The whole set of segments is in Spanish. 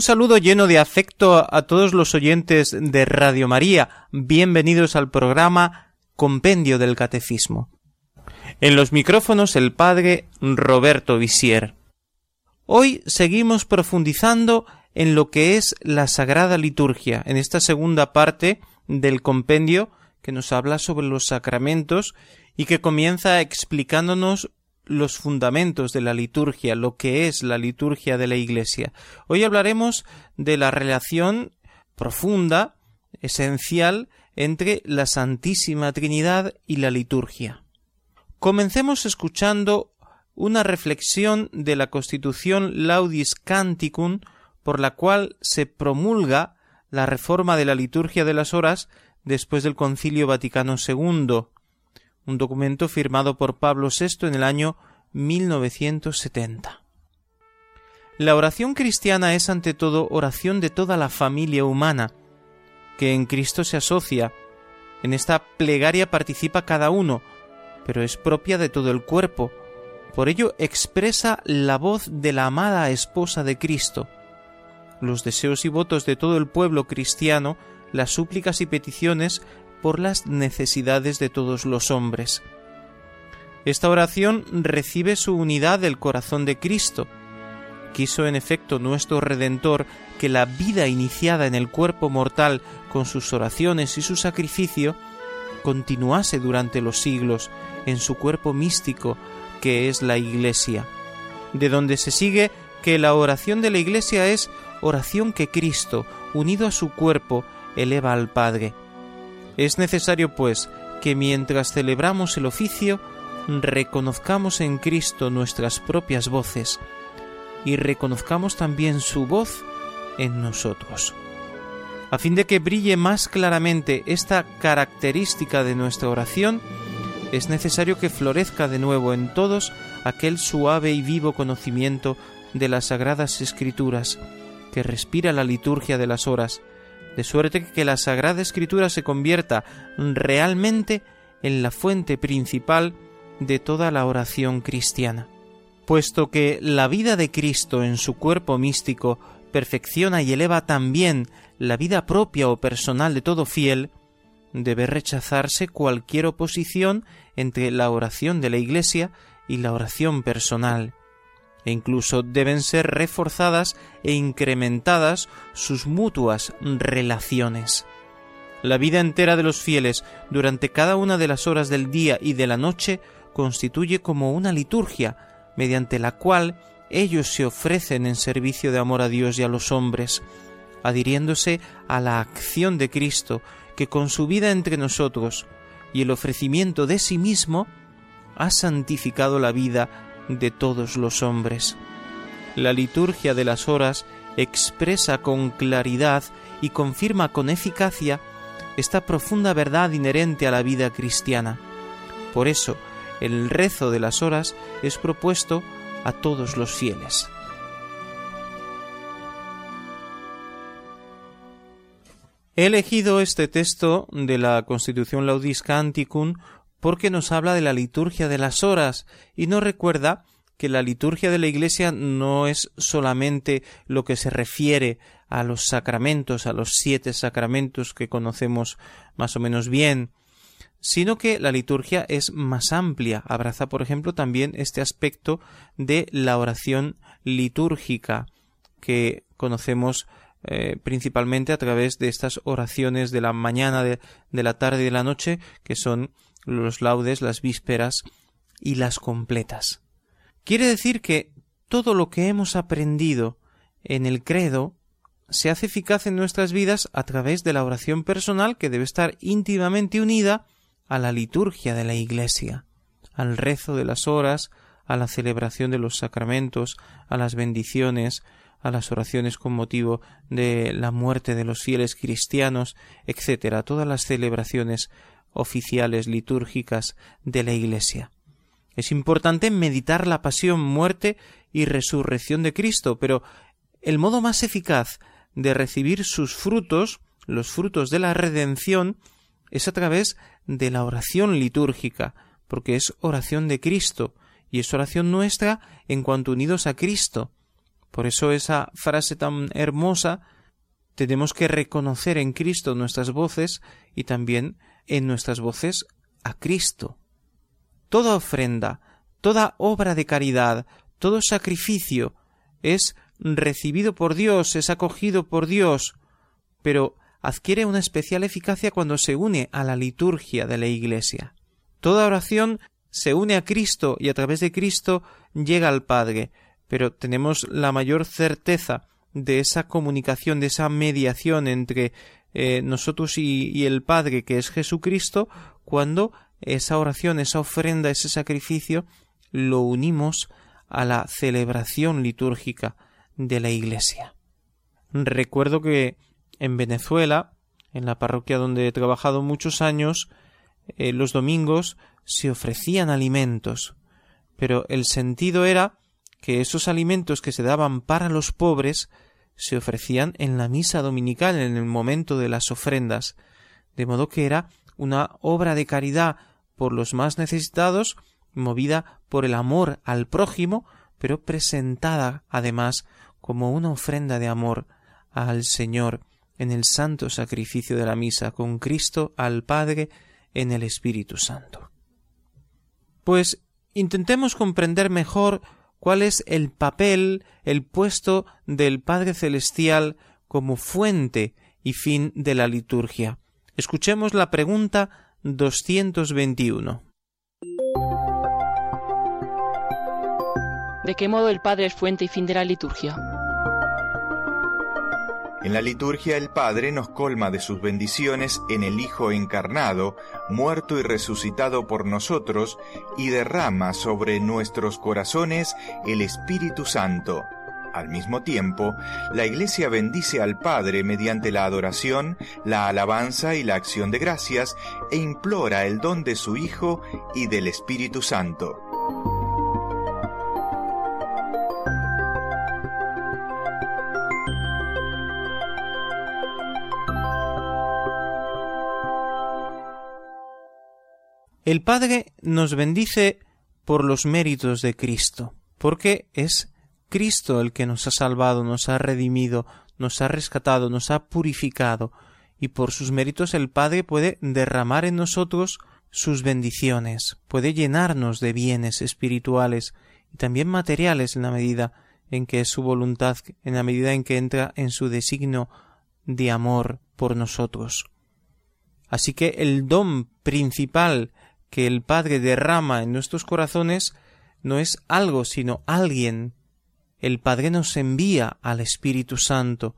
Un saludo lleno de afecto a todos los oyentes de Radio María. Bienvenidos al programa Compendio del Catecismo. En los micrófonos el padre Roberto Visier. Hoy seguimos profundizando en lo que es la Sagrada Liturgia, en esta segunda parte del compendio que nos habla sobre los sacramentos y que comienza explicándonos los fundamentos de la liturgia, lo que es la liturgia de la Iglesia. Hoy hablaremos de la relación profunda, esencial, entre la Santísima Trinidad y la liturgia. Comencemos escuchando una reflexión de la Constitución Laudis Canticum por la cual se promulga la reforma de la liturgia de las horas después del Concilio Vaticano II, un documento firmado por Pablo VI en el año 1970. La oración cristiana es ante todo oración de toda la familia humana, que en Cristo se asocia. En esta plegaria participa cada uno, pero es propia de todo el cuerpo. Por ello expresa la voz de la amada esposa de Cristo. Los deseos y votos de todo el pueblo cristiano, las súplicas y peticiones por las necesidades de todos los hombres. Esta oración recibe su unidad del corazón de Cristo. Quiso en efecto nuestro Redentor que la vida iniciada en el cuerpo mortal con sus oraciones y su sacrificio continuase durante los siglos en su cuerpo místico que es la Iglesia, de donde se sigue que la oración de la Iglesia es oración que Cristo, unido a su cuerpo, eleva al Padre. Es necesario, pues, que mientras celebramos el oficio, reconozcamos en Cristo nuestras propias voces y reconozcamos también su voz en nosotros. A fin de que brille más claramente esta característica de nuestra oración, es necesario que florezca de nuevo en todos aquel suave y vivo conocimiento de las sagradas escrituras, que respira la liturgia de las horas, de suerte que la Sagrada Escritura se convierta realmente en la fuente principal de toda la oración cristiana. Puesto que la vida de Cristo en su cuerpo místico perfecciona y eleva también la vida propia o personal de todo fiel, debe rechazarse cualquier oposición entre la oración de la Iglesia y la oración personal e incluso deben ser reforzadas e incrementadas sus mutuas relaciones. La vida entera de los fieles durante cada una de las horas del día y de la noche constituye como una liturgia mediante la cual ellos se ofrecen en servicio de amor a Dios y a los hombres, adhiriéndose a la acción de Cristo que con su vida entre nosotros y el ofrecimiento de sí mismo ha santificado la vida de todos los hombres. La liturgia de las horas expresa con claridad y confirma con eficacia esta profunda verdad inherente a la vida cristiana. Por eso, el rezo de las horas es propuesto a todos los fieles. He elegido este texto de la Constitución Laudis Canticum porque nos habla de la liturgia de las horas y nos recuerda que la liturgia de la Iglesia no es solamente lo que se refiere a los sacramentos, a los siete sacramentos que conocemos más o menos bien, sino que la liturgia es más amplia, abraza, por ejemplo, también este aspecto de la oración litúrgica que conocemos eh, principalmente a través de estas oraciones de la mañana, de, de la tarde y de la noche, que son los laudes, las vísperas y las completas. Quiere decir que todo lo que hemos aprendido en el credo se hace eficaz en nuestras vidas a través de la oración personal que debe estar íntimamente unida a la liturgia de la Iglesia, al rezo de las horas, a la celebración de los sacramentos, a las bendiciones, a las oraciones con motivo de la muerte de los fieles cristianos, etc., todas las celebraciones oficiales litúrgicas de la Iglesia. Es importante meditar la pasión, muerte y resurrección de Cristo, pero el modo más eficaz de recibir sus frutos, los frutos de la redención, es a través de la oración litúrgica, porque es oración de Cristo, y es oración nuestra en cuanto unidos a Cristo. Por eso esa frase tan hermosa tenemos que reconocer en Cristo nuestras voces y también en nuestras voces a Cristo. Toda ofrenda, toda obra de caridad, todo sacrificio es recibido por Dios, es acogido por Dios, pero adquiere una especial eficacia cuando se une a la liturgia de la Iglesia. Toda oración se une a Cristo y a través de Cristo llega al Padre, pero tenemos la mayor certeza de esa comunicación, de esa mediación entre eh, nosotros y, el Padre, que es Jesucristo, cuando esa oración, esa ofrenda, ese sacrificio, lo unimos a la celebración litúrgica de la Iglesia. Recuerdo que en Venezuela, en la parroquia donde he trabajado muchos años, eh, los domingos se ofrecían alimentos, pero el sentido era que esos alimentos que se daban para los pobres se ofrecían en la misa dominical, en el momento de las ofrendas, de modo que era una obra de caridad por los más necesitados, movida por el amor al prójimo, pero presentada además como una ofrenda de amor al Señor en el santo sacrificio de la misa con Cristo al Padre en el Espíritu Santo. Pues intentemos comprender mejor cuál es el papel, el puesto del Padre Celestial como fuente y fin de la liturgia. Escuchemos la pregunta 221. ¿De qué modo el Padre es fuente y fin de la liturgia? En la liturgia el Padre nos colma de sus bendiciones en el Hijo encarnado, muerto y resucitado por nosotros, y derrama sobre nuestros corazones el Espíritu Santo. Al mismo tiempo, la Iglesia bendice al Padre mediante la adoración, la alabanza y la acción de gracias, e implora el don de su Hijo y del Espíritu Santo. El Padre nos bendice por los méritos de Cristo, porque es Cristo el que nos ha salvado, nos ha redimido, nos ha rescatado, nos ha purificado, y por sus méritos el Padre puede derramar en nosotros sus bendiciones, puede llenarnos de bienes espirituales y también materiales en la medida en que es su voluntad, en la medida en que entra en su designio de amor por nosotros. Así que el don principal que el Padre derrama en nuestros corazones no es algo, sino alguien. El Padre nos envía al Espíritu Santo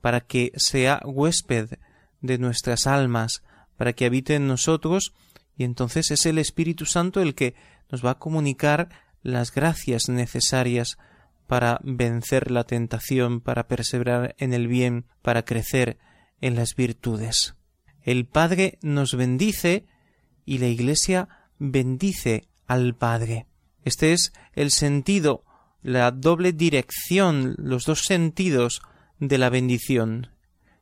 para que sea huésped de nuestras almas, para que habite en nosotros, y entonces es el Espíritu Santo el que nos va a comunicar las gracias necesarias para vencer la tentación, para perseverar en el bien, para crecer en las virtudes. El Padre nos bendice y la Iglesia bendice al Padre. Este es el sentido, la doble dirección, los dos sentidos de la bendición.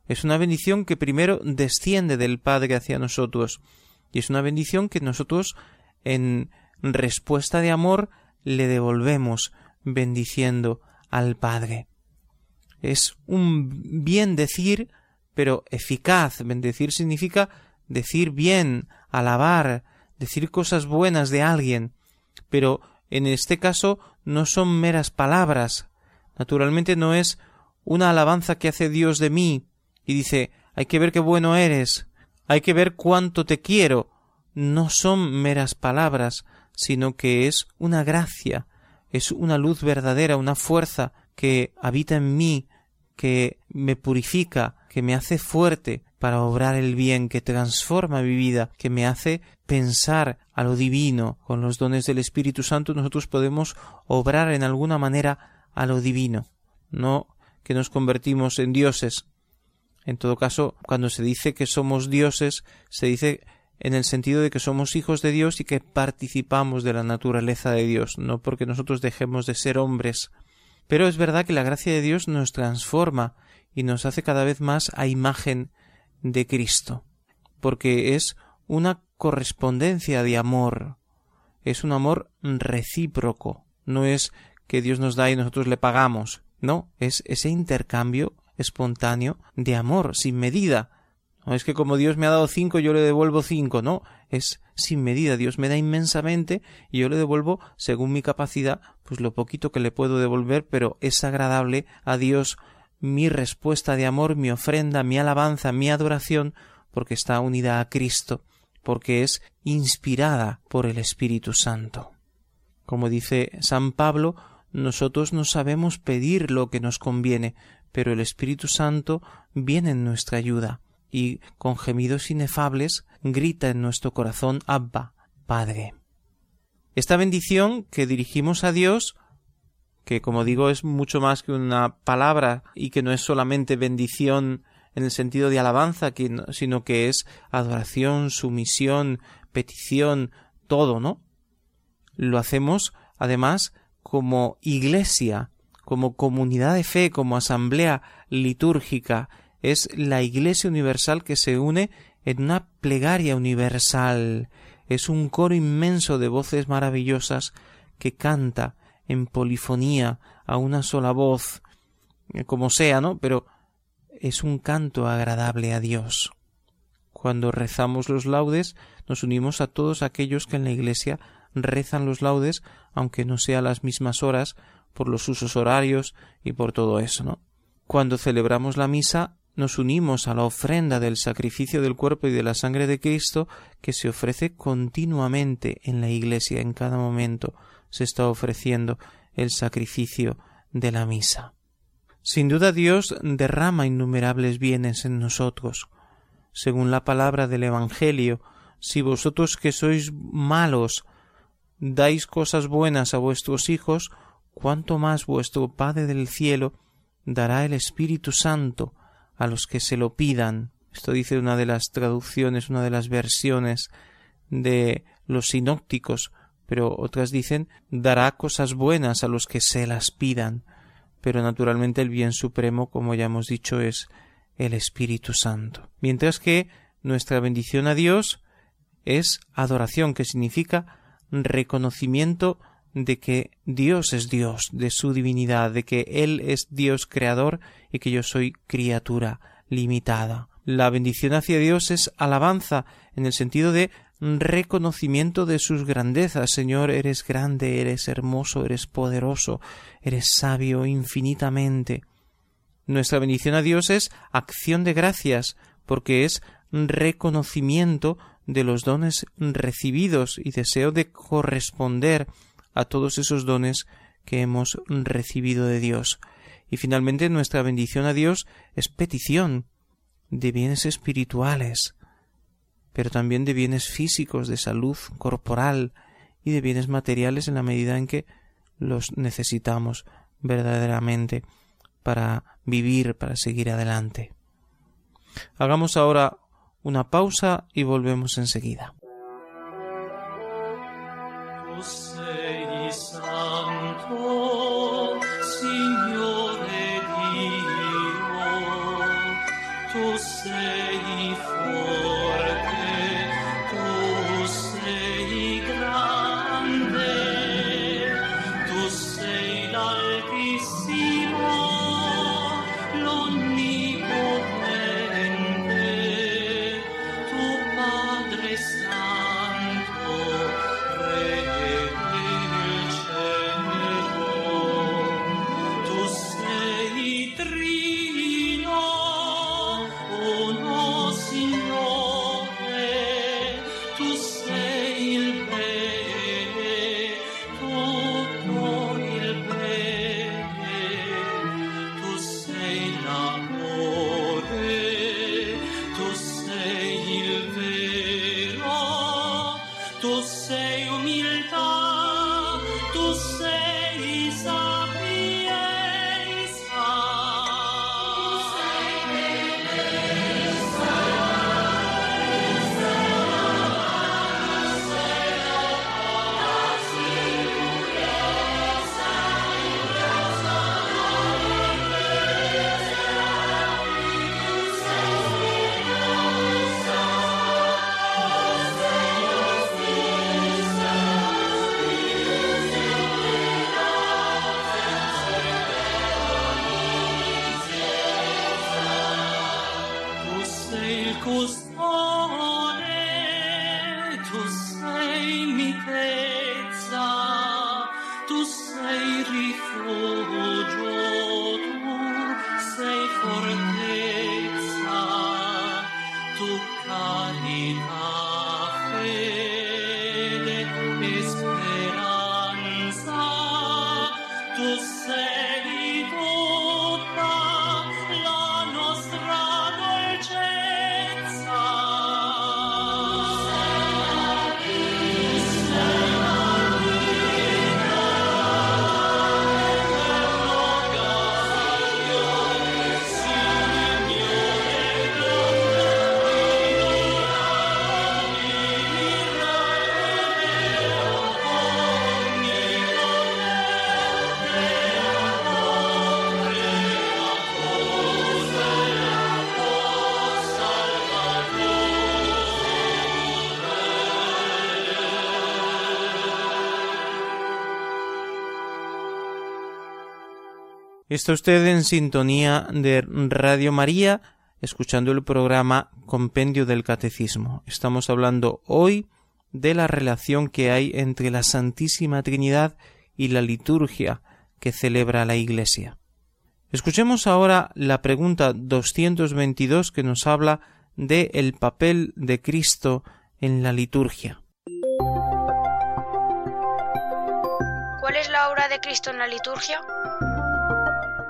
Es una bendición que primero desciende del Padre hacia nosotros, y es una bendición que nosotros, en respuesta de amor, le devolvemos bendiciendo al Padre. Es un bien decir, pero eficaz. Bendecir significa decir bien, alabar, decir cosas buenas de alguien, pero en este caso no son meras palabras. Naturalmente no es una alabanza que hace Dios de mí y dice hay que ver qué bueno eres, hay que ver cuánto te quiero. No son meras palabras, sino que es una gracia, es una luz verdadera, una fuerza que habita en mí, que me purifica, que me hace fuerte, para obrar el bien que transforma mi vida, que me hace pensar a lo divino. Con los dones del Espíritu Santo nosotros podemos obrar en alguna manera a lo divino. No que nos convertimos en dioses. En todo caso, cuando se dice que somos dioses, se dice en el sentido de que somos hijos de Dios y que participamos de la naturaleza de Dios, no porque nosotros dejemos de ser hombres. Pero es verdad que la gracia de Dios nos transforma y nos hace cada vez más a imagen de Cristo, porque es una correspondencia de amor, es un amor recíproco, no es que Dios nos da y nosotros le pagamos, no, es ese intercambio espontáneo de amor sin medida. No es que como Dios me ha dado cinco yo le devuelvo cinco, no, es sin medida. Dios me da inmensamente y yo le devuelvo según mi capacidad, pues lo poquito que le puedo devolver, pero es agradable a Dios mi respuesta de amor, mi ofrenda, mi alabanza, mi adoración, porque está unida a Cristo, porque es inspirada por el Espíritu Santo. Como dice San Pablo, nosotros no sabemos pedir lo que nos conviene, pero el Espíritu Santo viene en nuestra ayuda y con gemidos inefables grita en nuestro corazón Abba, Padre. Esta bendición que dirigimos a Dios, que como digo es mucho más que una palabra y que no es solamente bendición en el sentido de alabanza, sino que es adoración, sumisión, petición, todo, ¿no? Lo hacemos además como iglesia, como comunidad de fe, como asamblea litúrgica, es la Iglesia Universal que se une en una plegaria universal, es un coro inmenso de voces maravillosas que canta en polifonía a una sola voz, eh, como sea, ¿no? Pero es un canto agradable a Dios. Cuando rezamos los laudes, nos unimos a todos aquellos que en la Iglesia rezan los laudes, aunque no sea a las mismas horas, por los usos horarios y por todo eso, ¿no? Cuando celebramos la misa, nos unimos a la ofrenda del sacrificio del cuerpo y de la sangre de Cristo que se ofrece continuamente en la Iglesia, en cada momento se está ofreciendo el sacrificio de la misa. Sin duda Dios derrama innumerables bienes en nosotros. Según la palabra del Evangelio, si vosotros que sois malos dais cosas buenas a vuestros hijos, cuánto más vuestro Padre del cielo dará el Espíritu Santo a los que se lo pidan. Esto dice una de las traducciones, una de las versiones de los sinópticos, pero otras dicen dará cosas buenas a los que se las pidan. Pero naturalmente el bien supremo, como ya hemos dicho, es el Espíritu Santo. Mientras que nuestra bendición a Dios es adoración, que significa reconocimiento de que Dios es Dios, de su divinidad, de que Él es Dios creador y que yo soy criatura limitada. La bendición hacia Dios es alabanza en el sentido de reconocimiento de sus grandezas. Señor, eres grande, eres hermoso, eres poderoso, eres sabio infinitamente. Nuestra bendición a Dios es acción de gracias, porque es reconocimiento de los dones recibidos y deseo de corresponder a todos esos dones que hemos recibido de Dios. Y finalmente nuestra bendición a Dios es petición de bienes espirituales, pero también de bienes físicos, de salud corporal y de bienes materiales en la medida en que los necesitamos verdaderamente para vivir, para seguir adelante. Hagamos ahora una pausa y volvemos enseguida. 不舍的伤痛 Está usted en sintonía de Radio María, escuchando el programa Compendio del Catecismo. Estamos hablando hoy de la relación que hay entre la Santísima Trinidad y la liturgia que celebra la Iglesia. Escuchemos ahora la pregunta 222 que nos habla de el papel de Cristo en la liturgia. ¿Cuál es la obra de Cristo en la liturgia?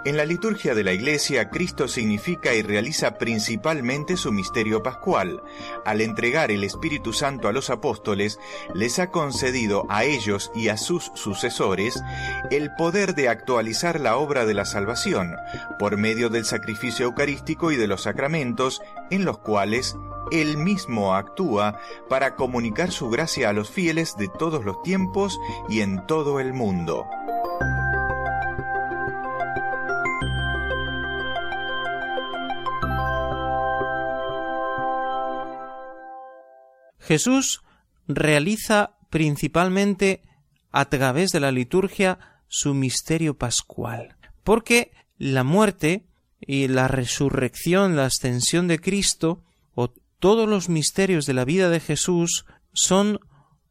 En la liturgia de la Iglesia, Cristo significa y realiza principalmente su misterio pascual. Al entregar el Espíritu Santo a los apóstoles, les ha concedido a ellos y a sus sucesores el poder de actualizar la obra de la salvación por medio del sacrificio eucarístico y de los sacramentos en los cuales él mismo actúa para comunicar su gracia a los fieles de todos los tiempos y en todo el mundo. Jesús realiza principalmente a través de la liturgia su misterio pascual, porque la muerte y la resurrección, la ascensión de Cristo, o todos los misterios de la vida de Jesús son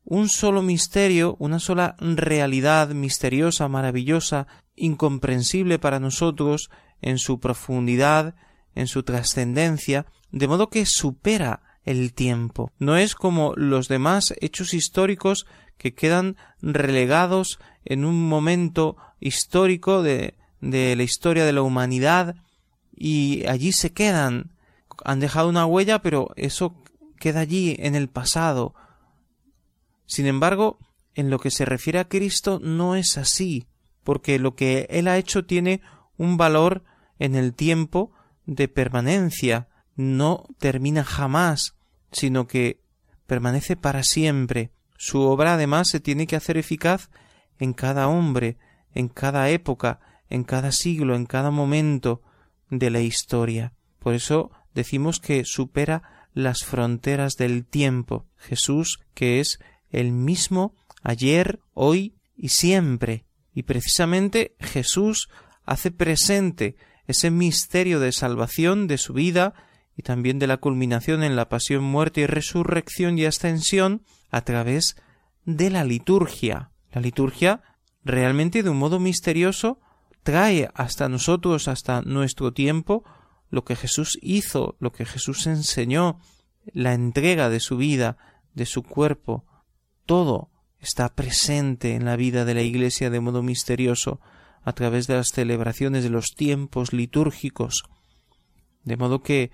un solo misterio, una sola realidad misteriosa, maravillosa, incomprensible para nosotros en su profundidad, en su trascendencia, de modo que supera el tiempo. No es como los demás hechos históricos que quedan relegados en un momento histórico de, de la historia de la humanidad y allí se quedan. Han dejado una huella, pero eso queda allí en el pasado. Sin embargo, en lo que se refiere a Cristo no es así, porque lo que Él ha hecho tiene un valor en el tiempo de permanencia, no termina jamás, sino que permanece para siempre. Su obra además se tiene que hacer eficaz en cada hombre, en cada época, en cada siglo, en cada momento de la historia. Por eso decimos que supera las fronteras del tiempo. Jesús, que es el mismo ayer, hoy y siempre. Y precisamente Jesús hace presente ese misterio de salvación de su vida y también de la culminación en la pasión, muerte y resurrección y ascensión a través de la liturgia. La liturgia realmente de un modo misterioso trae hasta nosotros, hasta nuestro tiempo, lo que Jesús hizo, lo que Jesús enseñó, la entrega de su vida, de su cuerpo, todo está presente en la vida de la Iglesia de modo misterioso a través de las celebraciones de los tiempos litúrgicos, de modo que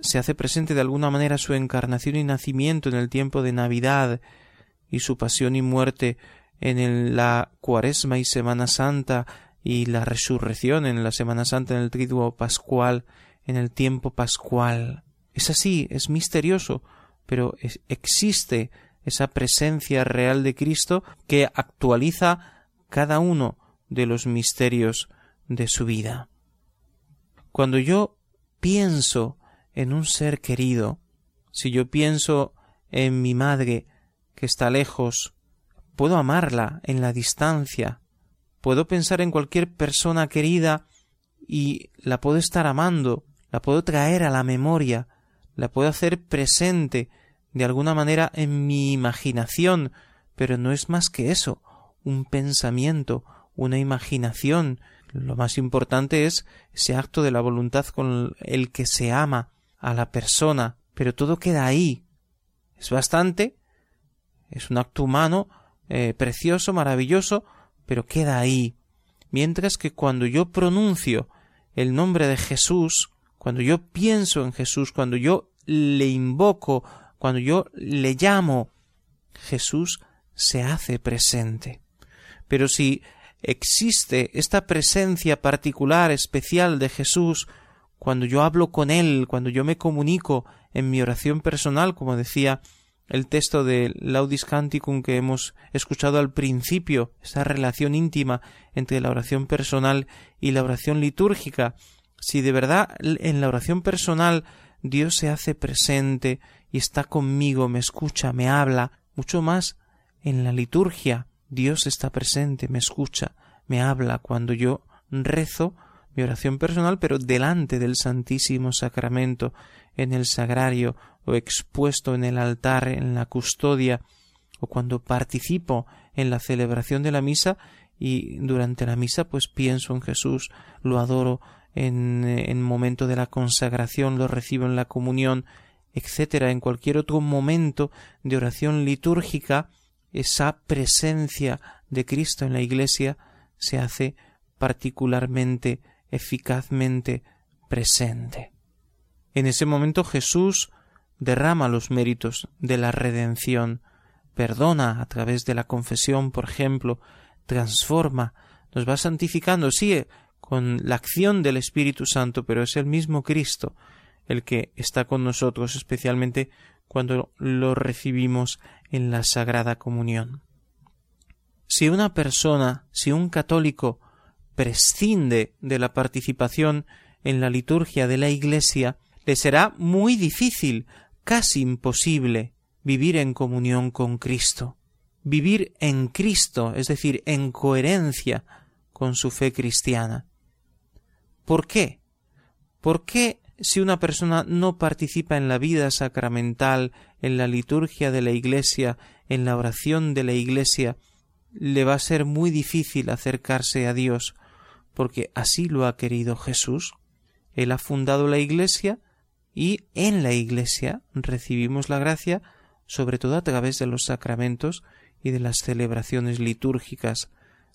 se hace presente de alguna manera su encarnación y nacimiento en el tiempo de Navidad y su pasión y muerte en la Cuaresma y Semana Santa y la resurrección en la Semana Santa en el triduo pascual, en el tiempo pascual. Es así, es misterioso, pero existe esa presencia real de Cristo que actualiza cada uno de los misterios de su vida. Cuando yo pienso en un ser querido, si yo pienso en mi madre que está lejos, puedo amarla en la distancia, puedo pensar en cualquier persona querida y la puedo estar amando, la puedo traer a la memoria, la puedo hacer presente de alguna manera en mi imaginación, pero no es más que eso, un pensamiento, una imaginación. Lo más importante es ese acto de la voluntad con el que se ama a la persona, pero todo queda ahí. Es bastante, es un acto humano eh, precioso, maravilloso, pero queda ahí. Mientras que cuando yo pronuncio el nombre de Jesús, cuando yo pienso en Jesús, cuando yo le invoco, cuando yo le llamo, Jesús se hace presente. Pero si existe esta presencia particular, especial de Jesús, cuando yo hablo con Él, cuando yo me comunico en mi oración personal, como decía el texto de Laudis Canticum que hemos escuchado al principio, esa relación íntima entre la oración personal y la oración litúrgica, si de verdad en la oración personal Dios se hace presente y está conmigo, me escucha, me habla, mucho más en la liturgia Dios está presente, me escucha, me habla cuando yo rezo mi oración personal, pero delante del Santísimo Sacramento, en el sagrario, o expuesto en el altar, en la custodia, o cuando participo en la celebración de la misa y durante la misa pues pienso en Jesús, lo adoro en, en momento de la consagración, lo recibo en la comunión, etcétera, en cualquier otro momento de oración litúrgica, esa presencia de Cristo en la Iglesia se hace particularmente eficazmente presente. En ese momento Jesús derrama los méritos de la redención, perdona a través de la confesión, por ejemplo, transforma, nos va santificando, sí, con la acción del Espíritu Santo, pero es el mismo Cristo el que está con nosotros, especialmente cuando lo recibimos en la Sagrada Comunión. Si una persona, si un católico prescinde de la participación en la liturgia de la Iglesia, le será muy difícil, casi imposible, vivir en comunión con Cristo, vivir en Cristo, es decir, en coherencia con su fe cristiana. ¿Por qué? ¿Por qué si una persona no participa en la vida sacramental, en la liturgia de la Iglesia, en la oración de la Iglesia, le va a ser muy difícil acercarse a Dios, porque así lo ha querido Jesús. Él ha fundado la Iglesia y en la Iglesia recibimos la gracia sobre todo a través de los sacramentos y de las celebraciones litúrgicas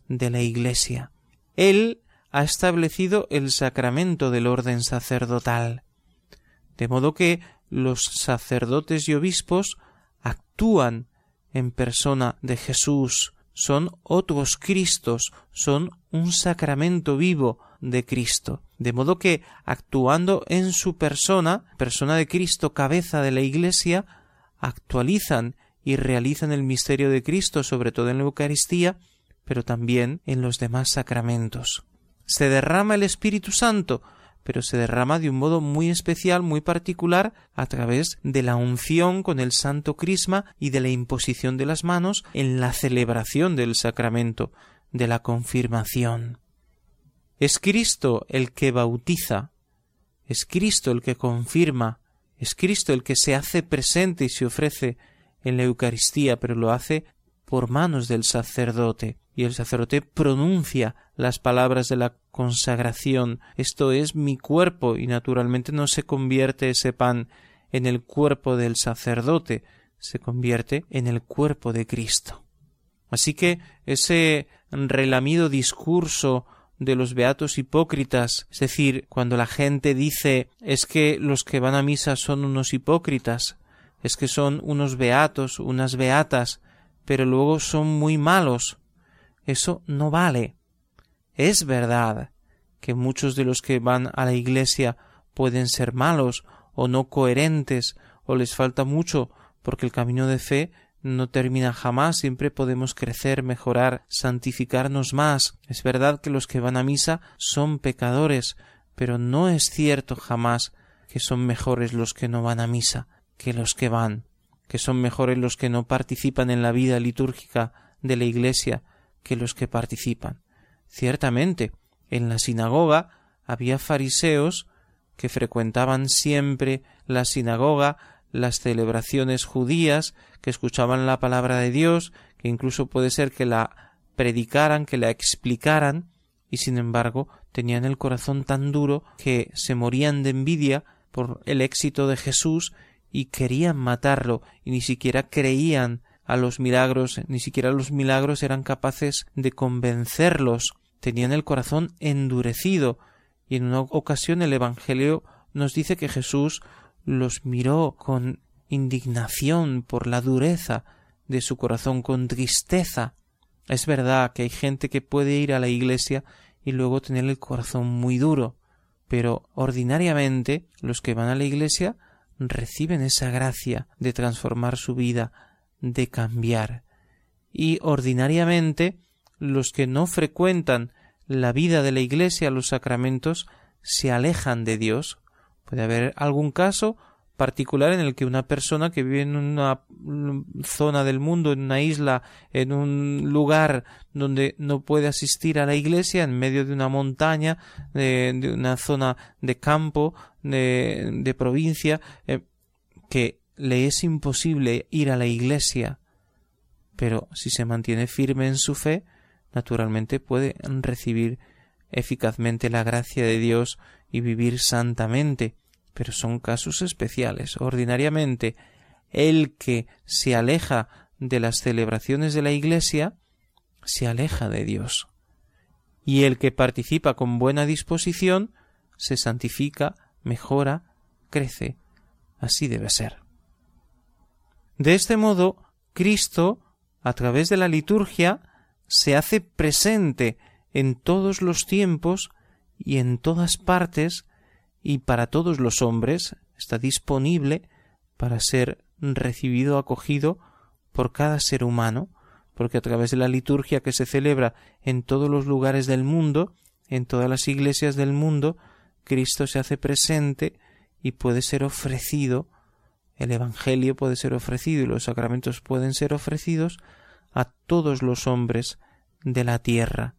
de la Iglesia. Él ha establecido el sacramento del orden sacerdotal, de modo que los sacerdotes y obispos actúan en persona de Jesús, son otros Cristos, son un sacramento vivo de Cristo. De modo que, actuando en su persona, persona de Cristo, cabeza de la Iglesia, actualizan y realizan el misterio de Cristo, sobre todo en la Eucaristía, pero también en los demás sacramentos. Se derrama el Espíritu Santo, pero se derrama de un modo muy especial, muy particular, a través de la unción con el santo crisma y de la imposición de las manos en la celebración del sacramento de la confirmación. Es Cristo el que bautiza, es Cristo el que confirma, es Cristo el que se hace presente y se ofrece en la Eucaristía, pero lo hace por manos del sacerdote, y el sacerdote pronuncia las palabras de la consagración. Esto es mi cuerpo, y naturalmente no se convierte ese pan en el cuerpo del sacerdote, se convierte en el cuerpo de Cristo. Así que ese relamido discurso de los beatos hipócritas, es decir, cuando la gente dice es que los que van a misa son unos hipócritas, es que son unos beatos, unas beatas, pero luego son muy malos. Eso no vale. Es verdad que muchos de los que van a la iglesia pueden ser malos o no coherentes o les falta mucho porque el camino de fe no termina jamás, siempre podemos crecer, mejorar, santificarnos más. Es verdad que los que van a misa son pecadores, pero no es cierto jamás que son mejores los que no van a misa que los que van que son mejores los que no participan en la vida litúrgica de la Iglesia que los que participan. Ciertamente, en la sinagoga había fariseos que frecuentaban siempre la sinagoga, las celebraciones judías, que escuchaban la palabra de Dios, que incluso puede ser que la predicaran, que la explicaran, y sin embargo tenían el corazón tan duro que se morían de envidia por el éxito de Jesús y querían matarlo y ni siquiera creían a los milagros, ni siquiera los milagros eran capaces de convencerlos, tenían el corazón endurecido y en una ocasión el Evangelio nos dice que Jesús los miró con indignación por la dureza de su corazón, con tristeza. Es verdad que hay gente que puede ir a la iglesia y luego tener el corazón muy duro, pero ordinariamente los que van a la iglesia reciben esa gracia de transformar su vida, de cambiar. Y ordinariamente los que no frecuentan la vida de la iglesia, los sacramentos, se alejan de Dios. Puede haber algún caso particular en el que una persona que vive en una zona del mundo, en una isla, en un lugar donde no puede asistir a la iglesia, en medio de una montaña, de, una zona de campo, de, provincia, eh, que le es imposible ir a la iglesia, pero si se mantiene firme en su fe, naturalmente puede recibir eficazmente la gracia de Dios y vivir santamente pero son casos especiales. Ordinariamente, el que se aleja de las celebraciones de la Iglesia se aleja de Dios. Y el que participa con buena disposición se santifica, mejora, crece. Así debe ser. De este modo, Cristo, a través de la liturgia, se hace presente en todos los tiempos y en todas partes y para todos los hombres está disponible para ser recibido, acogido por cada ser humano, porque a través de la liturgia que se celebra en todos los lugares del mundo, en todas las iglesias del mundo, Cristo se hace presente y puede ser ofrecido, el Evangelio puede ser ofrecido y los sacramentos pueden ser ofrecidos a todos los hombres de la tierra.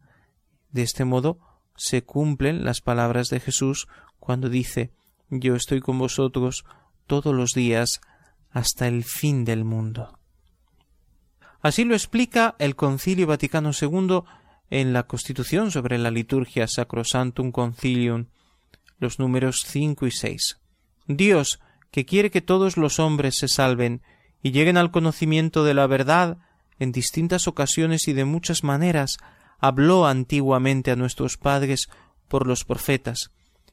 De este modo se cumplen las palabras de Jesús cuando dice Yo estoy con vosotros todos los días hasta el fin del mundo. Así lo explica el Concilio Vaticano II en la Constitución sobre la liturgia Sacrosantum Concilium, los números cinco y seis. Dios, que quiere que todos los hombres se salven y lleguen al conocimiento de la verdad, en distintas ocasiones y de muchas maneras, habló antiguamente a nuestros padres por los profetas,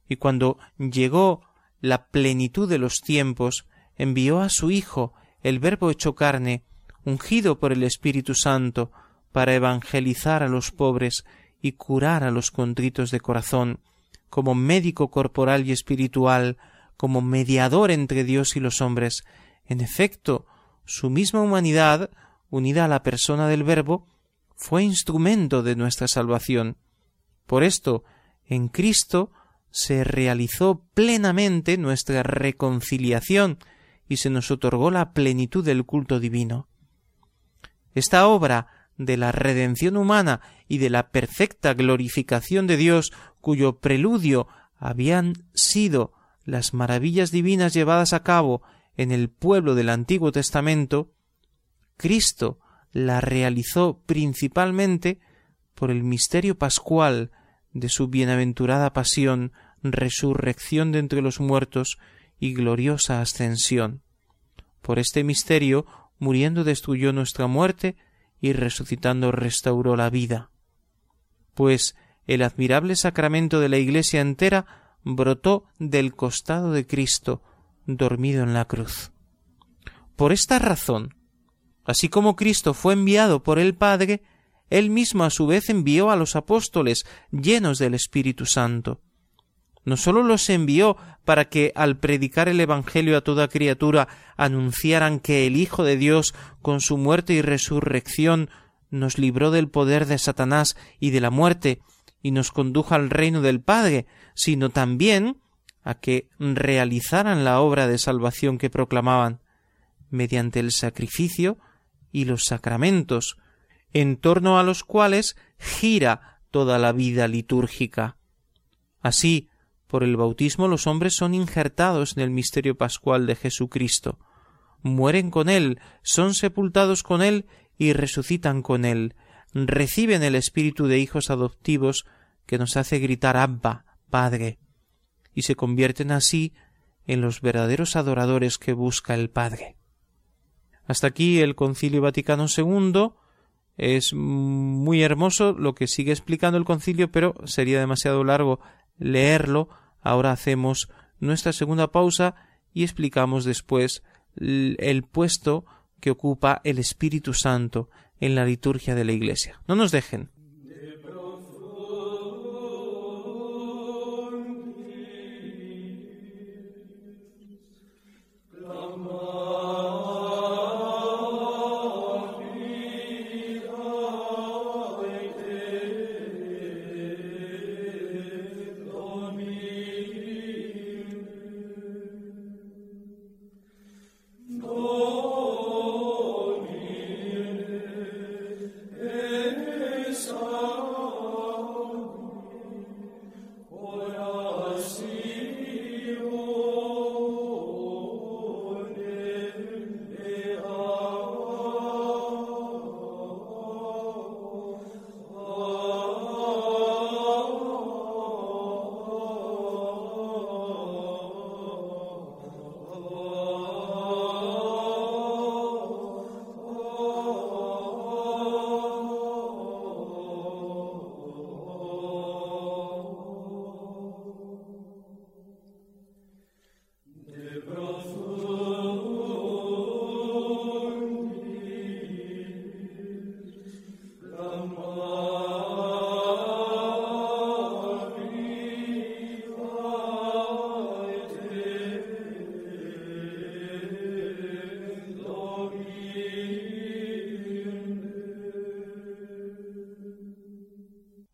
y cuando llegó la plenitud de los tiempos, envió a su Hijo, el Verbo hecho carne, ungido por el Espíritu Santo, para evangelizar a los pobres y curar a los contritos de corazón, como médico corporal y espiritual, como mediador entre Dios y los hombres. En efecto, su misma humanidad, unida a la persona del Verbo, fue instrumento de nuestra salvación. Por esto, en Cristo se realizó plenamente nuestra reconciliación y se nos otorgó la plenitud del culto divino. Esta obra de la redención humana y de la perfecta glorificación de Dios, cuyo preludio habían sido las maravillas divinas llevadas a cabo en el pueblo del Antiguo Testamento, Cristo la realizó principalmente por el misterio pascual de su bienaventurada pasión, resurrección de entre los muertos y gloriosa ascensión. Por este misterio, muriendo destruyó nuestra muerte y resucitando restauró la vida. Pues el admirable sacramento de la Iglesia entera brotó del costado de Cristo, dormido en la cruz. Por esta razón, así como Cristo fue enviado por el Padre, él mismo a su vez envió a los apóstoles llenos del Espíritu Santo. No sólo los envió para que al predicar el Evangelio a toda criatura anunciaran que el Hijo de Dios, con su muerte y resurrección, nos libró del poder de Satanás y de la muerte, y nos condujo al reino del Padre, sino también a que realizaran la obra de salvación que proclamaban, mediante el sacrificio y los sacramentos, en torno a los cuales gira toda la vida litúrgica. Así, por el bautismo los hombres son injertados en el misterio pascual de Jesucristo, mueren con Él, son sepultados con Él y resucitan con Él, reciben el espíritu de hijos adoptivos que nos hace gritar Abba, Padre, y se convierten así en los verdaderos adoradores que busca el Padre. Hasta aquí el Concilio Vaticano II. Es muy hermoso lo que sigue explicando el concilio, pero sería demasiado largo leerlo. Ahora hacemos nuestra segunda pausa y explicamos después el puesto que ocupa el Espíritu Santo en la liturgia de la Iglesia. No nos dejen.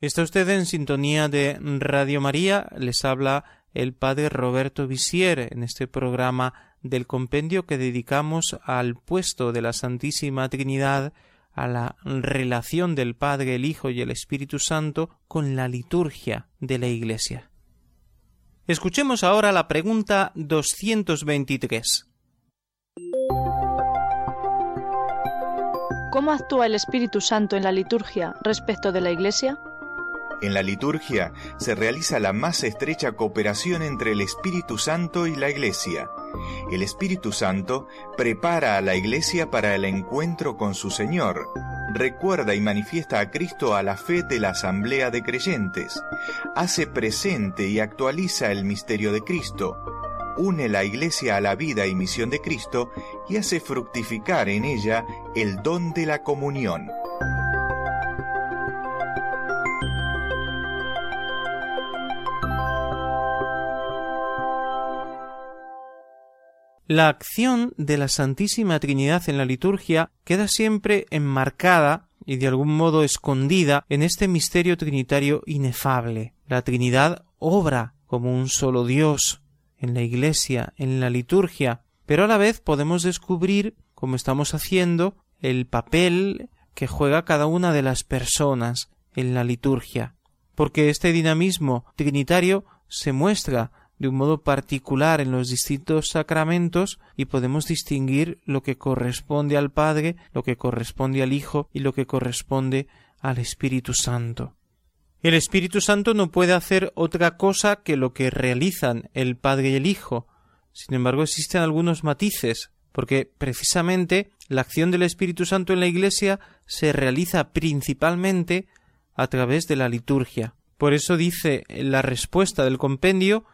Está usted en sintonía de Radio María, les habla el padre Roberto Visier en este programa del compendio que dedicamos al puesto de la Santísima Trinidad, a la relación del Padre, el Hijo y el Espíritu Santo con la liturgia de la Iglesia. Escuchemos ahora la pregunta 223. ¿Cómo actúa el Espíritu Santo en la liturgia respecto de la Iglesia? En la liturgia se realiza la más estrecha cooperación entre el Espíritu Santo y la Iglesia. El Espíritu Santo prepara a la Iglesia para el encuentro con su Señor. Recuerda y manifiesta a Cristo a la fe de la asamblea de creyentes. Hace presente y actualiza el misterio de Cristo. Une la Iglesia a la vida y misión de Cristo y hace fructificar en ella el don de la comunión. La acción de la Santísima Trinidad en la liturgia queda siempre enmarcada y de algún modo escondida en este misterio trinitario inefable. La Trinidad obra como un solo Dios en la Iglesia, en la liturgia, pero a la vez podemos descubrir, como estamos haciendo, el papel que juega cada una de las personas en la liturgia, porque este dinamismo trinitario se muestra de un modo particular en los distintos sacramentos y podemos distinguir lo que corresponde al Padre, lo que corresponde al Hijo y lo que corresponde al Espíritu Santo. El Espíritu Santo no puede hacer otra cosa que lo que realizan el Padre y el Hijo. Sin embargo, existen algunos matices, porque precisamente la acción del Espíritu Santo en la Iglesia se realiza principalmente a través de la liturgia. Por eso dice la respuesta del compendio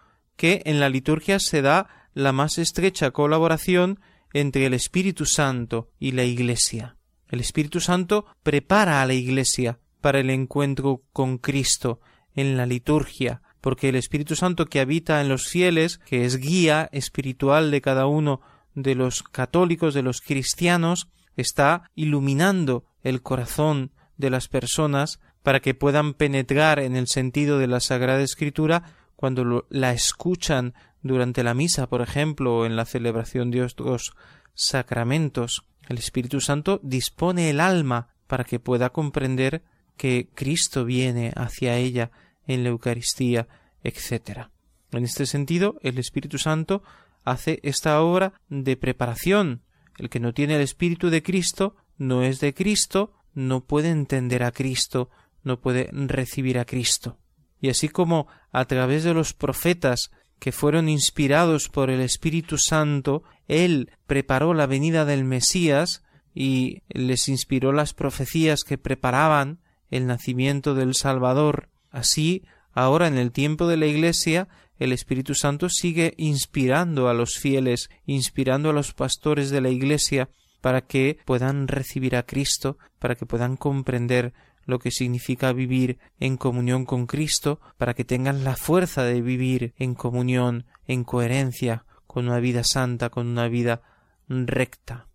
que en la liturgia se da la más estrecha colaboración entre el Espíritu Santo y la Iglesia. El Espíritu Santo prepara a la Iglesia para el encuentro con Cristo en la liturgia, porque el Espíritu Santo que habita en los fieles, que es guía espiritual de cada uno de los católicos, de los cristianos, está iluminando el corazón de las personas para que puedan penetrar en el sentido de la Sagrada Escritura cuando la escuchan durante la misa, por ejemplo, o en la celebración de otros sacramentos, el Espíritu Santo dispone el alma para que pueda comprender que Cristo viene hacia ella en la Eucaristía, etc. En este sentido, el Espíritu Santo hace esta obra de preparación. El que no tiene el Espíritu de Cristo no es de Cristo, no puede entender a Cristo, no puede recibir a Cristo. Y así como a través de los profetas que fueron inspirados por el Espíritu Santo, Él preparó la venida del Mesías y les inspiró las profecías que preparaban el nacimiento del Salvador. Así, ahora en el tiempo de la Iglesia, el Espíritu Santo sigue inspirando a los fieles, inspirando a los pastores de la Iglesia para que puedan recibir a Cristo, para que puedan comprender lo que significa vivir en comunión con Cristo, para que tengan la fuerza de vivir en comunión, en coherencia, con una vida santa, con una vida recta.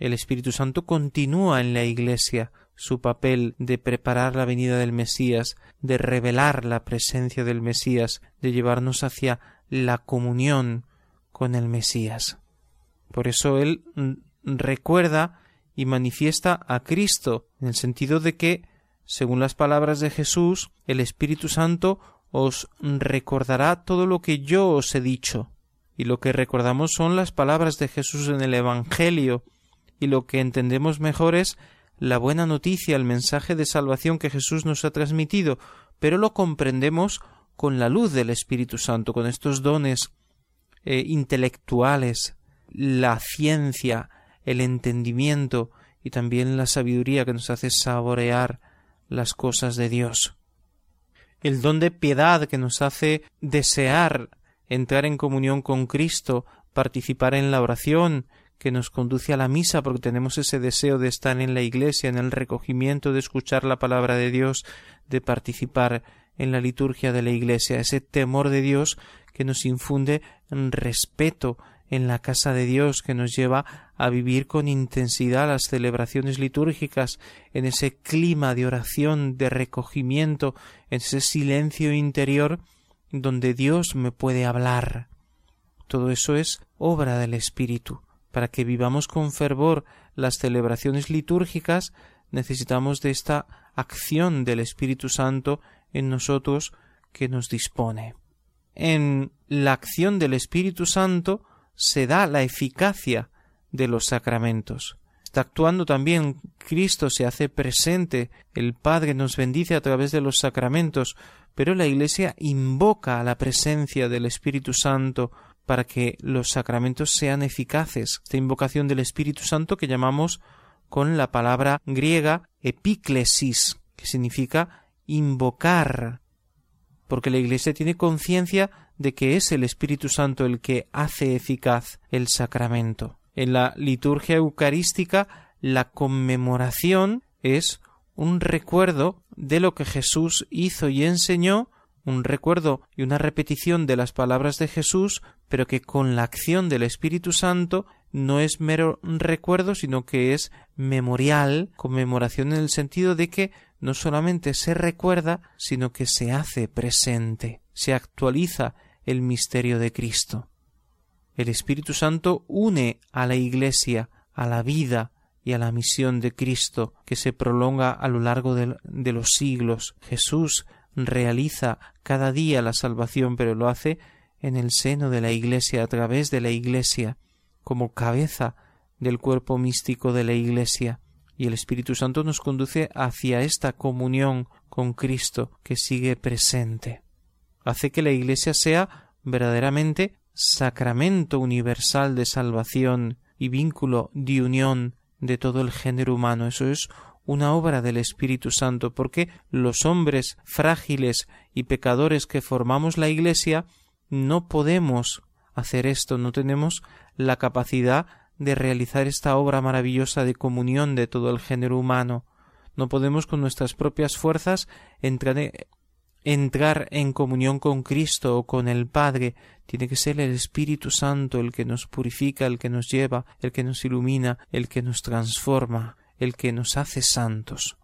El Espíritu Santo continúa en la Iglesia su papel de preparar la venida del Mesías, de revelar la presencia del Mesías, de llevarnos hacia la comunión con el Mesías. Por eso Él recuerda y manifiesta a Cristo, en el sentido de que, según las palabras de Jesús, el Espíritu Santo os recordará todo lo que yo os he dicho. Y lo que recordamos son las palabras de Jesús en el Evangelio, y lo que entendemos mejor es la buena noticia, el mensaje de salvación que Jesús nos ha transmitido, pero lo comprendemos con la luz del Espíritu Santo, con estos dones eh, intelectuales, la ciencia, el entendimiento y también la sabiduría que nos hace saborear las cosas de Dios. El don de piedad que nos hace desear entrar en comunión con Cristo, participar en la oración, que nos conduce a la misa porque tenemos ese deseo de estar en la iglesia, en el recogimiento, de escuchar la palabra de Dios, de participar en la liturgia de la iglesia, ese temor de Dios que nos infunde respeto en la casa de Dios que nos lleva a vivir con intensidad las celebraciones litúrgicas en ese clima de oración, de recogimiento, en ese silencio interior donde Dios me puede hablar. Todo eso es obra del Espíritu. Para que vivamos con fervor las celebraciones litúrgicas necesitamos de esta acción del Espíritu Santo en nosotros que nos dispone. En la acción del Espíritu Santo se da la eficacia de los sacramentos. Está actuando también Cristo se hace presente, el Padre nos bendice a través de los sacramentos, pero la Iglesia invoca a la presencia del Espíritu Santo para que los sacramentos sean eficaces. Esta invocación del Espíritu Santo que llamamos con la palabra griega epíclesis, que significa invocar, porque la Iglesia tiene conciencia de que es el Espíritu Santo el que hace eficaz el sacramento. En la liturgia eucarística, la conmemoración es un recuerdo de lo que Jesús hizo y enseñó, un recuerdo y una repetición de las palabras de Jesús, pero que con la acción del Espíritu Santo no es mero recuerdo, sino que es memorial, conmemoración en el sentido de que no solamente se recuerda, sino que se hace presente, se actualiza el misterio de Cristo. El Espíritu Santo une a la Iglesia, a la vida y a la misión de Cristo que se prolonga a lo largo de, los siglos. Jesús realiza cada día la salvación, pero lo hace en el seno de la Iglesia, a través de la Iglesia, como cabeza del cuerpo místico de la Iglesia. Y el Espíritu Santo nos conduce hacia esta comunión con Cristo que sigue presente hace que la Iglesia sea verdaderamente sacramento universal de salvación y vínculo de unión de todo el género humano. Eso es una obra del Espíritu Santo, porque los hombres frágiles y pecadores que formamos la Iglesia no podemos hacer esto, no tenemos la capacidad de realizar esta obra maravillosa de comunión de todo el género humano. No podemos con nuestras propias fuerzas entrar entrar en comunión con Cristo o con el Padre, tiene que ser el Espíritu Santo el que nos purifica, el que nos lleva, el que nos ilumina, el que nos transforma, el que nos hace santos.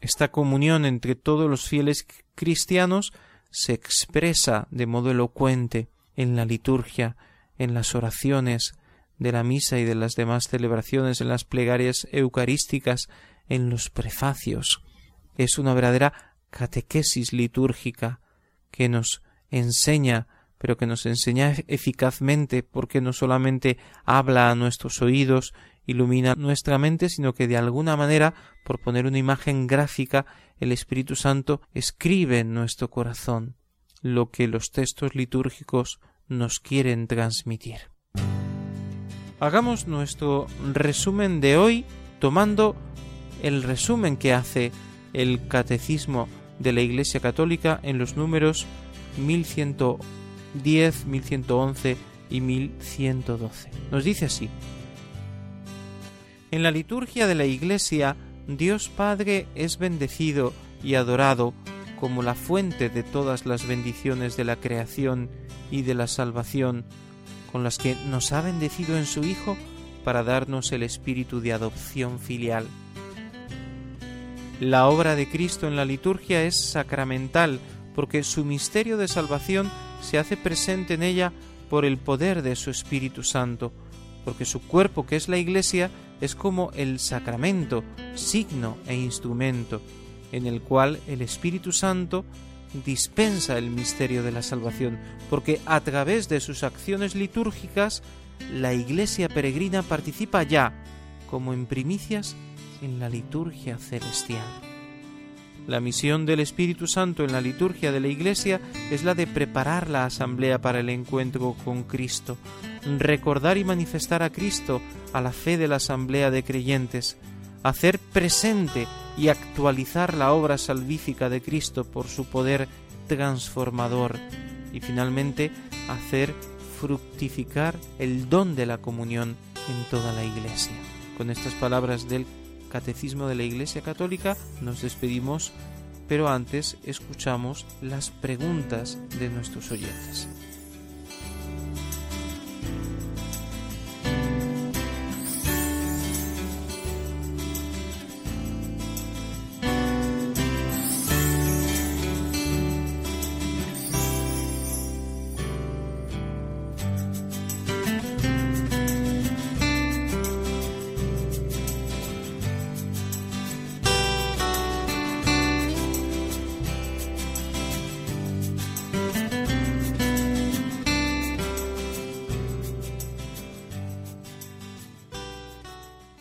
Esta comunión entre todos los fieles cristianos se expresa de modo elocuente en la liturgia, en las oraciones de la misa y de las demás celebraciones, en las plegarias eucarísticas, en los prefacios. Es una verdadera catequesis litúrgica que nos enseña, pero que nos enseña eficazmente porque no solamente habla a nuestros oídos ilumina nuestra mente, sino que de alguna manera, por poner una imagen gráfica, el Espíritu Santo escribe en nuestro corazón lo que los textos litúrgicos nos quieren transmitir. Hagamos nuestro resumen de hoy tomando el resumen que hace el Catecismo de la Iglesia Católica en los números 1110, 1111 y 1112. Nos dice así. En la liturgia de la Iglesia, Dios Padre es bendecido y adorado como la fuente de todas las bendiciones de la creación y de la salvación, con las que nos ha bendecido en su Hijo para darnos el espíritu de adopción filial. La obra de Cristo en la liturgia es sacramental porque su misterio de salvación se hace presente en ella por el poder de su Espíritu Santo, porque su cuerpo, que es la Iglesia, es como el sacramento, signo e instrumento, en el cual el Espíritu Santo dispensa el misterio de la salvación, porque a través de sus acciones litúrgicas la Iglesia peregrina participa ya, como en primicias, en la liturgia celestial. La misión del Espíritu Santo en la liturgia de la Iglesia es la de preparar la asamblea para el encuentro con Cristo, recordar y manifestar a Cristo a la fe de la asamblea de creyentes, hacer presente y actualizar la obra salvífica de Cristo por su poder transformador y finalmente hacer fructificar el don de la comunión en toda la Iglesia. Con estas palabras del Catecismo de la Iglesia Católica nos despedimos, pero antes escuchamos las preguntas de nuestros oyentes.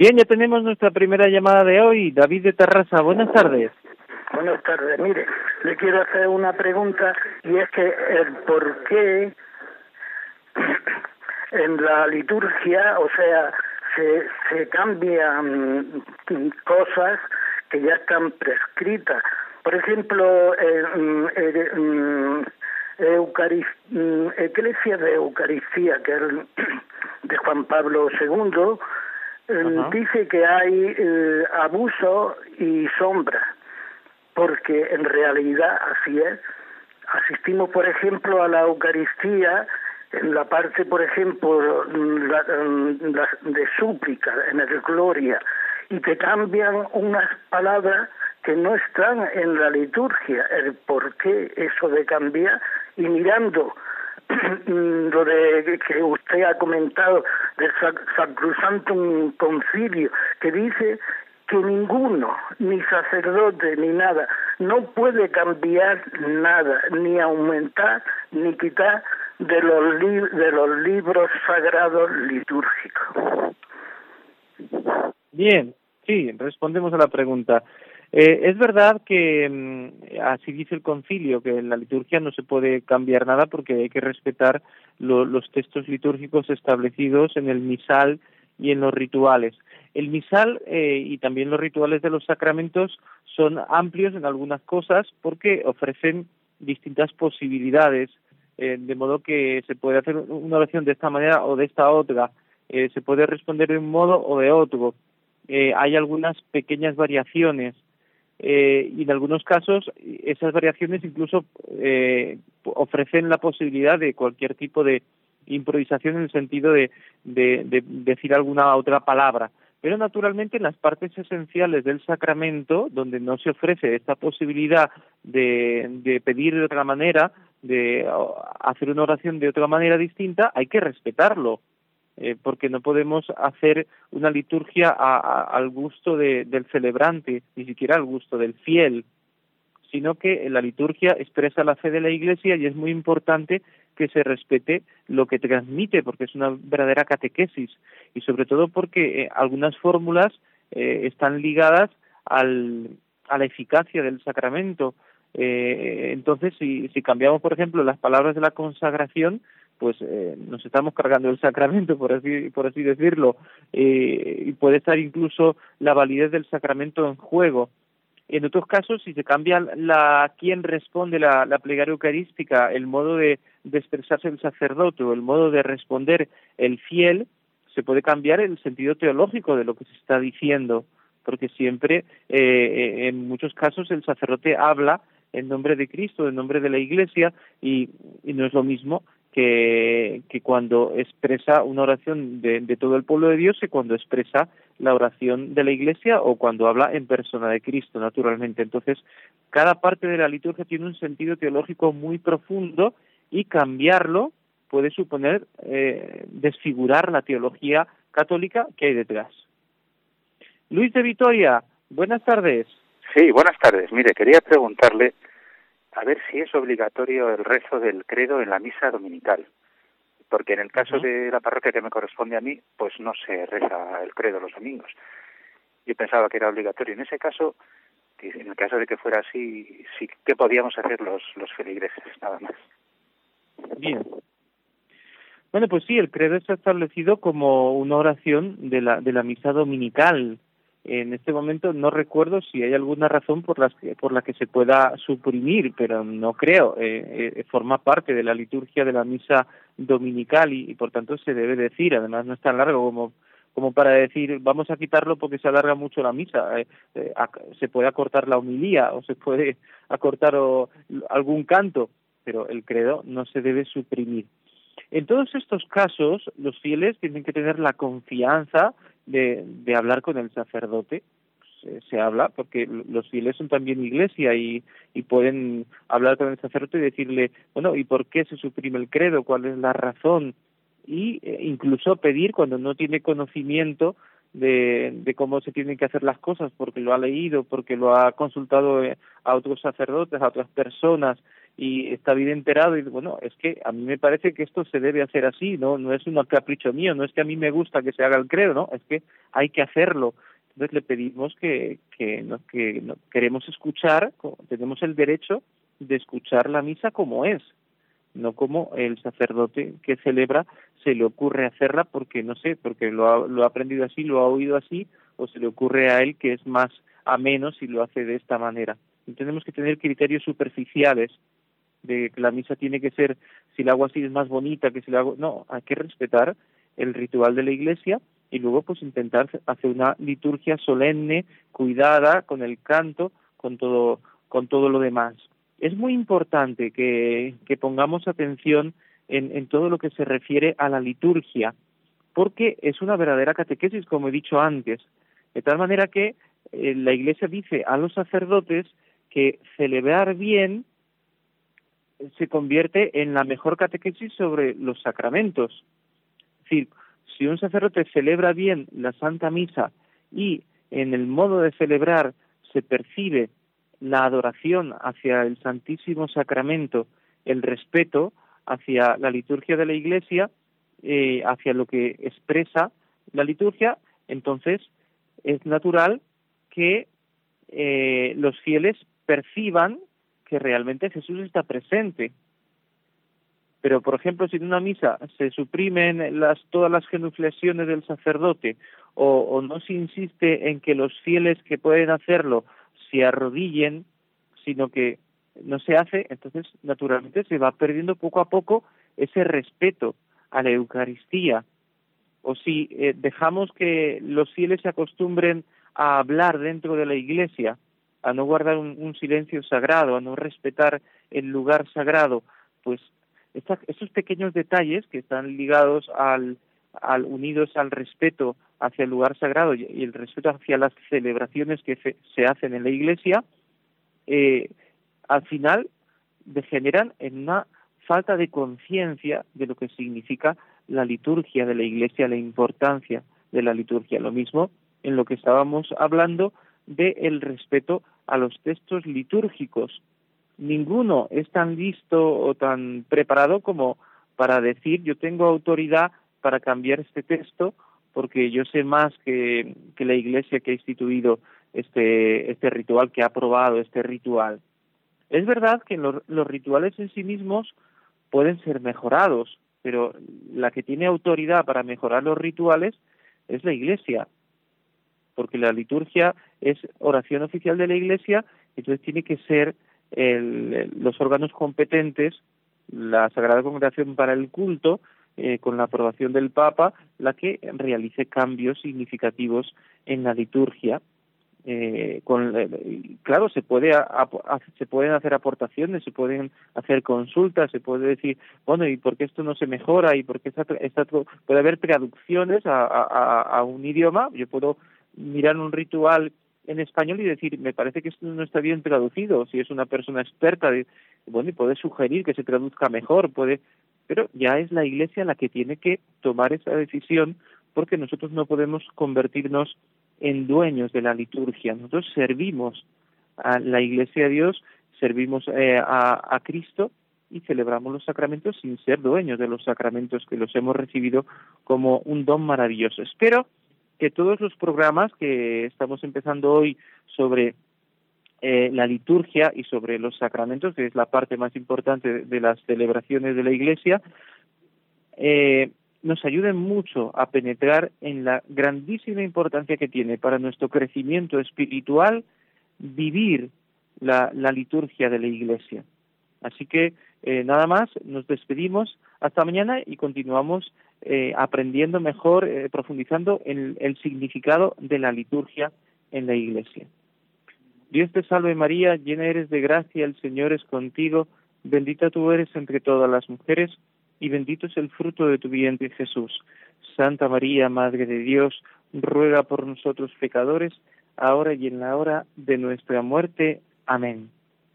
Bien, ya tenemos nuestra primera llamada de hoy. David de Terrassa, buenas tardes. Buenas tardes. Mire, le quiero hacer una pregunta y es que el por qué en la liturgia, o sea, se, se cambian cosas que ya están prescritas. Por ejemplo, en, en, de Eucaristía, que es de Juan Pablo II, dice que hay eh, abuso y sombra, porque en realidad así es. Asistimos, por ejemplo, a la Eucaristía en la parte, por ejemplo, de súplica, en el gloria, y te cambian unas palabras que no están en la liturgia, el por qué eso de cambiar, y mirando lo de que usted ha comentado del Sacrosantum Concilio, que dice que ninguno, ni sacerdote ni nada, no puede cambiar nada, ni aumentar ni quitar de los, de los libros sagrados litúrgicos. Bien, sí, respondemos a la pregunta. Eh, es verdad que mm, así dice el concilio, que en la liturgia no se puede cambiar nada porque hay que respetar los textos litúrgicos establecidos en el misal y en los rituales. El misal eh, y también los rituales de los sacramentos son amplios en algunas cosas porque ofrecen distintas posibilidades, eh, de modo que se puede hacer una oración de esta manera o de esta otra, se puede responder de un modo o de otro. hay algunas pequeñas variaciones eh, y en algunos casos esas variaciones incluso eh, ofrecen la posibilidad de cualquier tipo de improvisación en el sentido de, de, decir alguna otra palabra. Pero naturalmente en las partes esenciales del sacramento, donde no se ofrece esta posibilidad de, de pedir de otra manera, de hacer una oración de otra manera distinta, hay que respetarlo eh, porque no podemos hacer una liturgia al gusto del celebrante, ni siquiera al gusto del fiel, sino que la liturgia expresa la fe de la Iglesia y es muy importante que se respete lo que transmite, porque es una verdadera catequesis y sobre todo porque eh, algunas fórmulas eh, están ligadas al, a la eficacia del sacramento. entonces, si, si cambiamos, por ejemplo, las palabras de la consagración, pues eh, nos estamos cargando el sacramento, por así, por así decirlo, eh, y puede estar incluso la validez del sacramento en juego. En otros casos, si se cambia la quién responde la, la plegaria eucarística, el modo de, expresarse el sacerdote o el modo de responder el fiel, se puede cambiar el sentido teológico de lo que se está diciendo, porque siempre, eh, en muchos casos, el sacerdote habla en nombre de Cristo, en nombre de la Iglesia, y no es lo mismo que, que cuando expresa una oración de, de, todo el pueblo de Dios que cuando expresa la oración de la Iglesia o cuando habla en persona de Cristo, naturalmente. Entonces, cada parte de la liturgia tiene un sentido teológico muy profundo y cambiarlo puede suponer eh, desfigurar la teología católica que hay detrás. Luis de Vitoria, buenas tardes. Sí, buenas tardes. Mire, quería preguntarle a ver si es obligatorio el rezo del credo en la misa dominical. Porque en el caso de la parroquia que me corresponde a mí, pues no se reza el credo los domingos. Yo pensaba que era obligatorio. En ese caso, en el caso de que fuera así, sí que podíamos hacer los, los feligreses, nada más. Bien. Bueno, pues sí, el credo está establecido como una oración de la, de la misa dominical, en este momento no recuerdo si hay alguna razón por, las por la que se pueda suprimir, pero no creo. Eh, eh, forma parte de la liturgia de la misa dominical y, por tanto se debe decir. Además no es tan largo como como para decir vamos a quitarlo porque se alarga mucho la misa. Eh, se puede acortar la humilía o se puede acortar algún canto, pero el credo no se debe suprimir. En todos estos casos, los fieles tienen que tener la confianza de, de hablar con el sacerdote, se, habla, porque los fieles son también iglesia y, y pueden hablar con el sacerdote y decirle, bueno, ¿y por qué se suprime el credo? ¿Cuál es la razón? Y eh, incluso pedir cuando no tiene conocimiento de, de cómo se tienen que hacer las cosas, porque lo ha leído, porque lo ha consultado eh, a otros sacerdotes, a otras personas, y está bien enterado y bueno, es que a mí me parece que esto se debe hacer así, no no es un capricho mío, no es que a mí me gusta que se haga el credo, no, es que hay que hacerlo. Entonces le pedimos que, que, que queremos escuchar, tenemos el derecho de escuchar la misa como es, no como el sacerdote que celebra se le ocurre hacerla porque no sé, porque lo ha, lo ha aprendido así, lo ha oído así, o se le ocurre a él que es más ameno si lo hace de esta manera. Y tenemos que tener criterios superficiales de que la misa tiene que ser, si la hago así es más bonita que si la hago, no, hay que respetar el ritual de la iglesia y luego pues intentar hacer una liturgia solemne, cuidada, con el canto, con todo, con todo lo demás. Es muy importante que, que pongamos atención en, en todo lo que se refiere a la liturgia, porque es una verdadera catequesis, como he dicho antes, de tal manera que eh, la Iglesia dice a los sacerdotes que celebrar bien se convierte en la mejor catequesis sobre los sacramentos. Es decir, si un sacerdote celebra bien la Santa Misa y en el modo de celebrar se percibe la adoración hacia el Santísimo Sacramento, el respeto hacia la liturgia de la Iglesia, eh, hacia lo que expresa la liturgia, entonces es natural que eh, los fieles perciban que realmente Jesús está presente. Pero, por ejemplo, si en una misa se suprimen las, todas las genuflexiones del sacerdote o, o no se insiste en que los fieles que pueden hacerlo se arrodillen, sino que no se hace, entonces naturalmente se va perdiendo poco a poco ese respeto a la Eucaristía. O si eh, dejamos que los fieles se acostumbren a hablar dentro de la iglesia, a no guardar un, silencio sagrado, a no respetar el lugar sagrado, pues esos pequeños detalles que están ligados al, al unidos al respeto hacia el lugar sagrado y, el respeto hacia las celebraciones que se, hacen en la iglesia, eh, al final degeneran en una falta de conciencia de lo que significa la liturgia de la iglesia, la importancia de la liturgia. Lo mismo en lo que estábamos hablando de el respeto a los textos litúrgicos. Ninguno es tan listo o tan preparado como para decir yo tengo autoridad para cambiar este texto porque yo sé más que, que la iglesia que ha instituido este, este ritual, que ha aprobado este ritual. Es verdad que los, rituales en sí mismos pueden ser mejorados, pero la que tiene autoridad para mejorar los rituales es la iglesia porque la liturgia es oración oficial de la Iglesia, entonces tiene que ser los órganos competentes, la Sagrada Congregación para el culto, eh, con la aprobación del Papa, la que realice cambios significativos en la liturgia. Eh, con, eh, claro, se puede se pueden hacer aportaciones, se pueden hacer consultas, se puede decir, bueno, ¿y por qué esto no se mejora? ¿Y por qué puede haber traducciones a, a un idioma? Yo puedo mirar un ritual en español y decir, me parece que esto no está bien traducido, si es una persona experta, bueno, y puede sugerir que se traduzca mejor, puede, pero ya es la Iglesia la que tiene que tomar esa decisión porque nosotros no podemos convertirnos en dueños de la liturgia, nosotros servimos a la Iglesia de Dios, servimos eh, a, a Cristo y celebramos los sacramentos sin ser dueños de los sacramentos que los hemos recibido como un don maravilloso. Espero que todos los programas que estamos empezando hoy sobre eh, la liturgia y sobre los sacramentos, que es la parte más importante de las celebraciones de la Iglesia, eh, nos ayuden mucho a penetrar en la grandísima importancia que tiene para nuestro crecimiento espiritual vivir la, liturgia de la Iglesia. Así que eh, nada más, nos despedimos hasta mañana y continuamos eh, aprendiendo mejor, eh, profundizando en el significado de la liturgia en la iglesia. Dios te salve María, llena eres de gracia, el Señor es contigo, bendita tú eres entre todas las mujeres y bendito es el fruto de tu vientre Jesús. Santa María, Madre de Dios, ruega por nosotros pecadores, ahora y en la hora de nuestra muerte. Amén.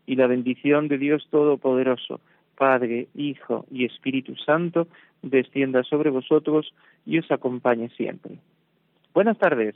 Y la bendición de Dios Todopoderoso, Padre, Hijo y Espíritu Santo, descienda sobre vosotros y os acompañe siempre. Buenas tardes.